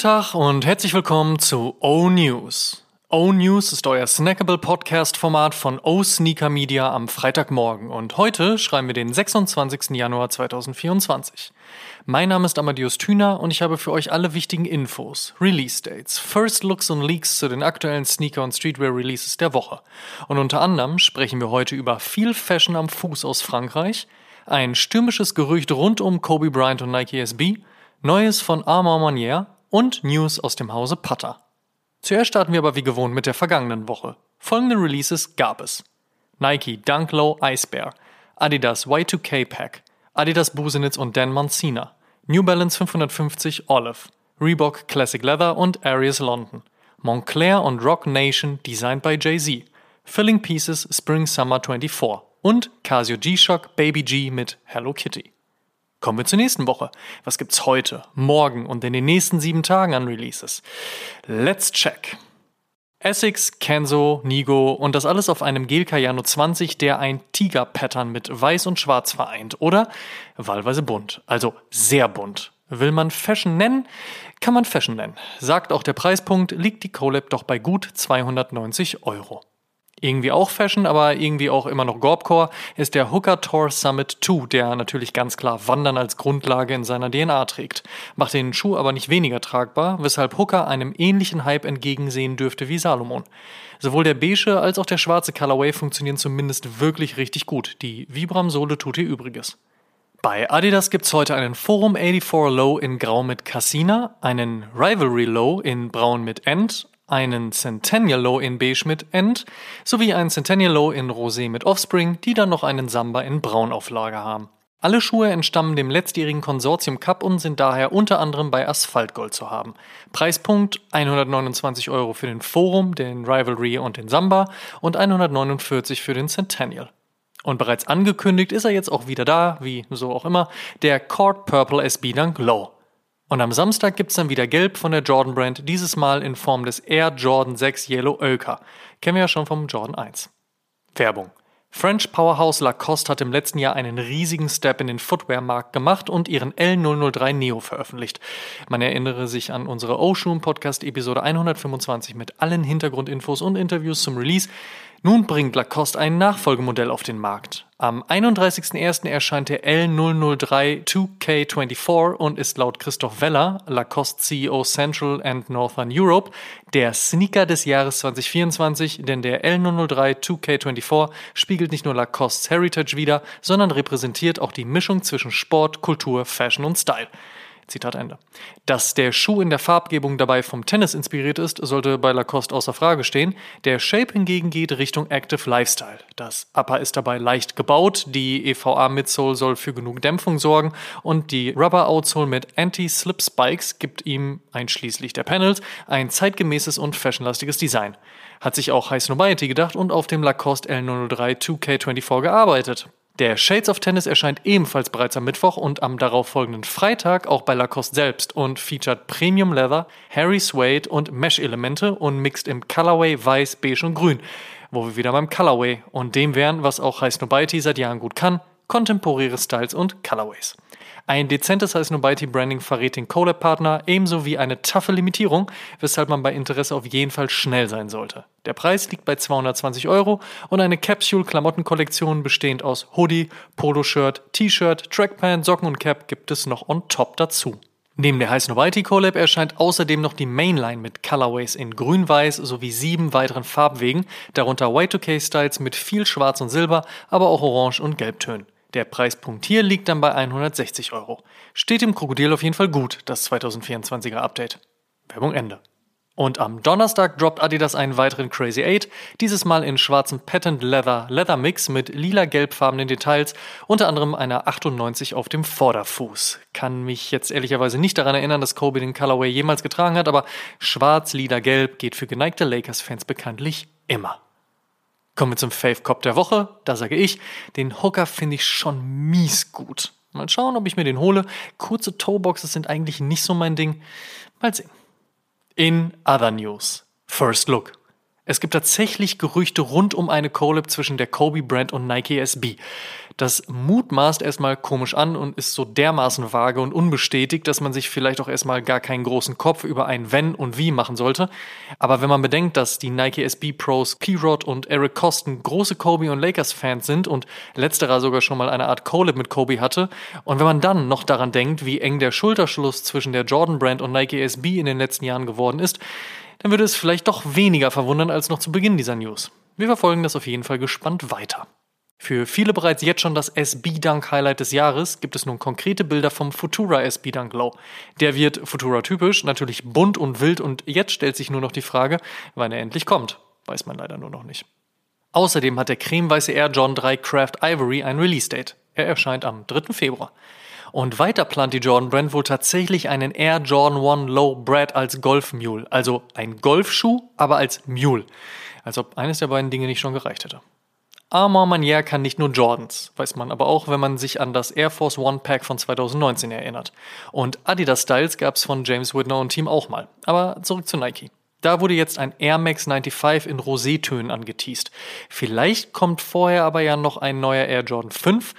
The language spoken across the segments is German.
Tag und herzlich willkommen zu O-News. O-News ist euer snackable Podcast-Format von O-Sneaker Media am Freitagmorgen und heute schreiben wir den 26. Januar 2024. Mein Name ist Amadeus Thüner und ich habe für euch alle wichtigen Infos, Release-Dates, First Looks und Leaks zu den aktuellen Sneaker- und Streetwear-Releases der Woche. Und unter anderem sprechen wir heute über viel Fashion am Fuß aus Frankreich, ein stürmisches Gerücht rund um Kobe Bryant und Nike SB, Neues von Armand Manier und News aus dem Hause Putter. Zuerst starten wir aber wie gewohnt mit der vergangenen Woche. Folgende Releases gab es. Nike Dunk Low Ice Bear, Adidas Y2K Pack, Adidas Busenitz und Dan Mancina, New Balance 550 Olive, Reebok Classic Leather und Arius London, Montclair und Rock Nation designed by Jay-Z, Filling Pieces Spring Summer 24 und Casio G-Shock Baby G mit Hello Kitty. Kommen wir zur nächsten Woche. Was gibt's heute, morgen und in den nächsten sieben Tagen an Releases? Let's check. Essex, Kenzo, Nigo und das alles auf einem Gel Cayano 20, der ein Tiger-Pattern mit Weiß und Schwarz vereint, oder? Wahlweise bunt, also sehr bunt. Will man Fashion nennen, kann man Fashion nennen. Sagt auch der Preispunkt, liegt die Colab doch bei gut 290 Euro. Irgendwie auch Fashion, aber irgendwie auch immer noch Gorbcore, ist der Hooker Tour Summit 2, der natürlich ganz klar Wandern als Grundlage in seiner DNA trägt. Macht den Schuh aber nicht weniger tragbar, weshalb Hooker einem ähnlichen Hype entgegensehen dürfte wie Salomon. Sowohl der beige als auch der schwarze Colorway funktionieren zumindest wirklich richtig gut. Die Vibram-Sohle tut ihr Übriges. Bei Adidas gibt's heute einen Forum 84 Low in Grau mit Cassina, einen Rivalry Low in Braun mit End, einen Centennial Low in Beige mit End sowie einen Centennial Low in Rosé mit Offspring, die dann noch einen Samba in Braun auf Lager haben. Alle Schuhe entstammen dem letztjährigen Konsortium Cup und sind daher unter anderem bei Asphaltgold zu haben. Preispunkt 129 Euro für den Forum, den Rivalry und den Samba und 149 für den Centennial. Und bereits angekündigt ist er jetzt auch wieder da, wie so auch immer, der Cord Purple SB Dunk Low. Und am Samstag gibt's dann wieder Gelb von der Jordan Brand, dieses Mal in Form des Air Jordan 6 Yellow Oka. Kennen wir ja schon vom Jordan 1. Werbung. French Powerhouse Lacoste hat im letzten Jahr einen riesigen Step in den Footwear-Markt gemacht und ihren L003 Neo veröffentlicht. Man erinnere sich an unsere Ocean Podcast Episode 125 mit allen Hintergrundinfos und Interviews zum Release. Nun bringt Lacoste ein Nachfolgemodell auf den Markt. Am 31.01. erscheint der L003 2K24 und ist laut Christoph Weller, Lacoste CEO Central and Northern Europe, der Sneaker des Jahres 2024, denn der L003 2K24 spiegelt nicht nur Lacostes Heritage wider, sondern repräsentiert auch die Mischung zwischen Sport, Kultur, Fashion und Style. Zitat Ende. Dass der Schuh in der Farbgebung dabei vom Tennis inspiriert ist, sollte bei Lacoste außer Frage stehen. Der Shape hingegen geht Richtung Active Lifestyle. Das Upper ist dabei leicht gebaut, die EVA Midsole soll für genug Dämpfung sorgen und die Rubber Outsole mit Anti-Slip Spikes gibt ihm, einschließlich der Panels, ein zeitgemäßes und fashionlastiges Design. Hat sich auch High Snobiety gedacht und auf dem Lacoste L003 2K24 gearbeitet. Der Shades of Tennis erscheint ebenfalls bereits am Mittwoch und am darauffolgenden Freitag auch bei Lacoste selbst und featuret Premium Leather, Harry Suede und Mesh-Elemente und mixt im Colorway Weiß, Beige und Grün. Wo wir wieder beim Colorway und dem wären, was auch High Snobiety seit Jahren gut kann, kontemporäre Styles und Colorways. Ein dezentes heißt Nobiety Branding verrät den Collab-Partner ebenso wie eine taffe Limitierung, weshalb man bei Interesse auf jeden Fall schnell sein sollte. Der Preis liegt bei 220 Euro und eine Capsule-Klamottenkollektion bestehend aus Hoodie, Poloshirt, T-Shirt, Trackpant, Socken und Cap gibt es noch on top dazu. Neben der High Snobiety Collab erscheint außerdem noch die Mainline mit Colorways in grün-weiß sowie sieben weiteren Farbwegen, darunter Y2K-Styles mit viel Schwarz und Silber, aber auch Orange und Gelbtönen. Der Preispunkt hier liegt dann bei 160 Euro. Steht dem Krokodil auf jeden Fall gut, das 2024er Update. Werbung Ende. Und am Donnerstag droppt Adidas einen weiteren Crazy 8, dieses Mal in schwarzem Patent Leather Leather Mix mit lila-gelbfarbenen Details, unter anderem einer 98 auf dem Vorderfuß. Kann mich jetzt ehrlicherweise nicht daran erinnern, dass Kobe den Colorway jemals getragen hat, aber schwarz, lila, gelb geht für geneigte Lakers-Fans bekanntlich immer. Kommen wir zum Fave Cop der Woche. Da sage ich, den Hooker finde ich schon mies gut. Mal schauen, ob ich mir den hole. Kurze Toeboxes sind eigentlich nicht so mein Ding. Mal sehen. In other news. First Look. Es gibt tatsächlich Gerüchte rund um eine Collab zwischen der Kobe Brand und Nike SB. Das mutmaßt erstmal komisch an und ist so dermaßen vage und unbestätigt, dass man sich vielleicht auch erstmal gar keinen großen Kopf über ein Wenn und Wie machen sollte. Aber wenn man bedenkt, dass die Nike SB Pros Keyrod und Eric Kosten große Kobe und Lakers Fans sind und letzterer sogar schon mal eine Art Collab mit Kobe hatte, und wenn man dann noch daran denkt, wie eng der Schulterschluss zwischen der Jordan Brand und Nike SB in den letzten Jahren geworden ist, dann würde es vielleicht doch weniger verwundern als noch zu Beginn dieser News. Wir verfolgen das auf jeden Fall gespannt weiter. Für viele bereits jetzt schon das SB Dunk Highlight des Jahres gibt es nun konkrete Bilder vom Futura SB Dunk Low. Der wird Futura typisch, natürlich bunt und wild und jetzt stellt sich nur noch die Frage, wann er endlich kommt. Weiß man leider nur noch nicht. Außerdem hat der cremeweiße Air John 3 Craft Ivory ein Release Date. Er erscheint am 3. Februar. Und weiter plant die Jordan Brand wohl tatsächlich einen Air Jordan 1 Low Brad als Golf Mule. Also ein Golfschuh, aber als Mule. Als ob eines der beiden Dinge nicht schon gereicht hätte. Armor Manier kann nicht nur Jordans, weiß man aber auch, wenn man sich an das Air Force One Pack von 2019 erinnert. Und Adidas Styles gab's von James Whitner und Team auch mal. Aber zurück zu Nike. Da wurde jetzt ein Air Max 95 in Rosétönen angeteased. Vielleicht kommt vorher aber ja noch ein neuer Air Jordan 5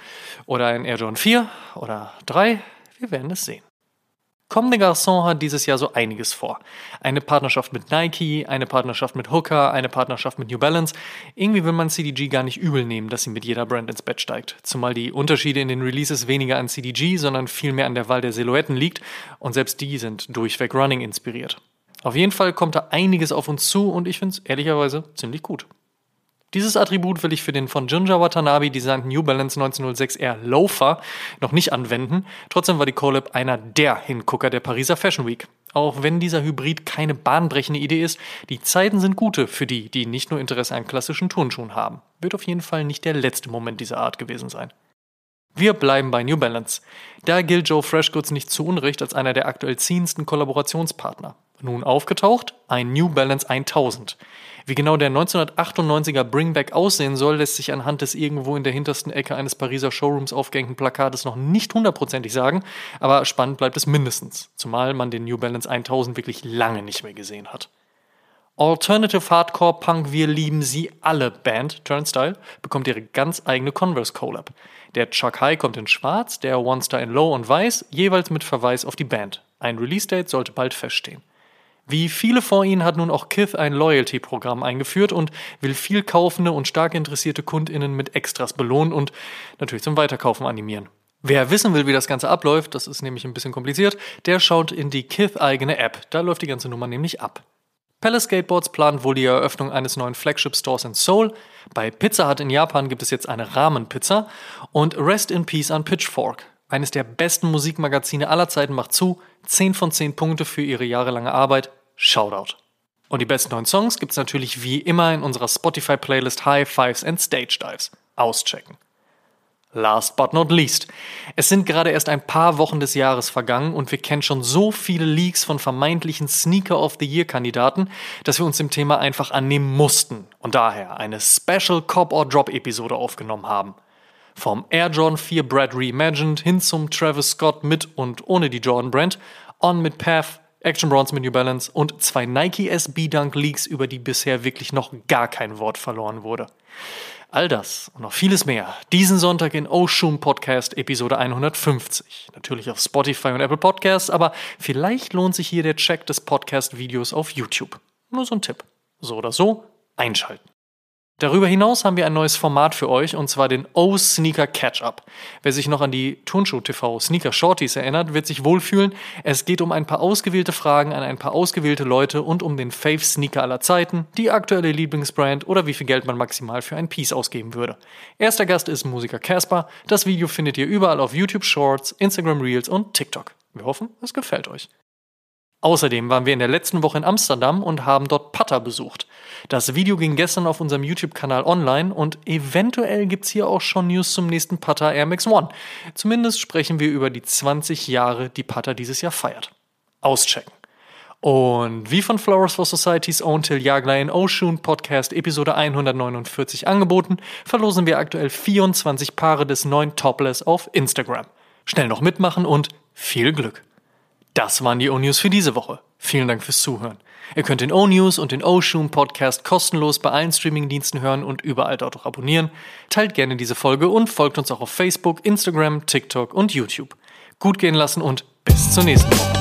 oder ein Air Jordan 4 oder 3. Wir werden es sehen. Comme des Garçons hat dieses Jahr so einiges vor. Eine Partnerschaft mit Nike, eine Partnerschaft mit Hooker, eine Partnerschaft mit New Balance. Irgendwie will man CDG gar nicht übel nehmen, dass sie mit jeder Brand ins Bett steigt. Zumal die Unterschiede in den Releases weniger an CDG, sondern vielmehr an der Wahl der Silhouetten liegt und selbst die sind durchweg Running inspiriert. Auf jeden Fall kommt da einiges auf uns zu und ich finde es ehrlicherweise ziemlich gut. Dieses Attribut will ich für den von Junja Watanabe designten New Balance 1906 Air Loafer noch nicht anwenden. Trotzdem war die Collab einer der Hingucker der Pariser Fashion Week. Auch wenn dieser Hybrid keine bahnbrechende Idee ist, die Zeiten sind gute für die, die nicht nur Interesse an klassischen Turnschuhen haben. Wird auf jeden Fall nicht der letzte Moment dieser Art gewesen sein. Wir bleiben bei New Balance. Da gilt Joe Freshgoods nicht zu Unrecht als einer der aktuell ziehendsten Kollaborationspartner. Nun aufgetaucht, ein New Balance 1000. Wie genau der 1998er Bringback aussehen soll, lässt sich anhand des irgendwo in der hintersten Ecke eines Pariser Showrooms aufgehängten Plakates noch nicht hundertprozentig sagen, aber spannend bleibt es mindestens, zumal man den New Balance 1000 wirklich lange nicht mehr gesehen hat. Alternative Hardcore Punk Wir lieben sie alle Band Turnstyle bekommt ihre ganz eigene Converse Collab. Der Chuck High kommt in schwarz, der One Star in Low und weiß, jeweils mit Verweis auf die Band. Ein Release Date sollte bald feststehen. Wie viele vor ihnen hat nun auch Kith ein Loyalty-Programm eingeführt und will viel kaufende und stark interessierte KundInnen mit Extras belohnen und natürlich zum Weiterkaufen animieren. Wer wissen will, wie das Ganze abläuft, das ist nämlich ein bisschen kompliziert, der schaut in die Kith-eigene App. Da läuft die ganze Nummer nämlich ab. Palace Skateboards plant wohl die Eröffnung eines neuen Flagship-Stores in Seoul. Bei Pizza Hut in Japan gibt es jetzt eine Rahmenpizza. Und Rest in Peace an Pitchfork. Eines der besten Musikmagazine aller Zeiten macht zu. 10 von 10 Punkte für ihre jahrelange Arbeit. Shoutout. Und die besten neuen Songs gibt's natürlich wie immer in unserer Spotify-Playlist High Fives and Stage Dives. Auschecken. Last but not least. Es sind gerade erst ein paar Wochen des Jahres vergangen und wir kennen schon so viele Leaks von vermeintlichen Sneaker of the Year Kandidaten, dass wir uns dem Thema einfach annehmen mussten und daher eine Special Cop or Drop Episode aufgenommen haben. Vom Air Jordan 4 Brad Reimagined hin zum Travis Scott mit und ohne die Jordan Brand, On mit Path, Action Bronze mit New Balance und zwei Nike SB Dunk Leaks, über die bisher wirklich noch gar kein Wort verloren wurde. All das und noch vieles mehr diesen Sonntag in Oshun Podcast Episode 150. Natürlich auf Spotify und Apple Podcasts, aber vielleicht lohnt sich hier der Check des Podcast-Videos auf YouTube. Nur so ein Tipp. So oder so, einschalten. Darüber hinaus haben wir ein neues Format für euch und zwar den O-Sneaker Catch-Up. Wer sich noch an die Turnschuh TV Sneaker Shorties erinnert, wird sich wohlfühlen. Es geht um ein paar ausgewählte Fragen an ein paar ausgewählte Leute und um den Fave Sneaker aller Zeiten, die aktuelle Lieblingsbrand oder wie viel Geld man maximal für ein Piece ausgeben würde. Erster Gast ist Musiker Casper. Das Video findet ihr überall auf YouTube Shorts, Instagram Reels und TikTok. Wir hoffen, es gefällt euch. Außerdem waren wir in der letzten Woche in Amsterdam und haben dort Putter besucht. Das Video ging gestern auf unserem YouTube-Kanal online und eventuell gibt's hier auch schon News zum nächsten Putter Air Max One. Zumindest sprechen wir über die 20 Jahre, die Putter dieses Jahr feiert. Auschecken. Und wie von Flowers for Society's Own Till Jagler in Oshun Podcast Episode 149 angeboten, verlosen wir aktuell 24 Paare des neuen Topless auf Instagram. Schnell noch mitmachen und viel Glück! Das waren die O-News für diese Woche. Vielen Dank fürs Zuhören. Ihr könnt den O-News und den O-Shoom Podcast kostenlos bei allen Streamingdiensten hören und überall dort auch abonnieren. Teilt gerne diese Folge und folgt uns auch auf Facebook, Instagram, TikTok und YouTube. Gut gehen lassen und bis zur nächsten Woche.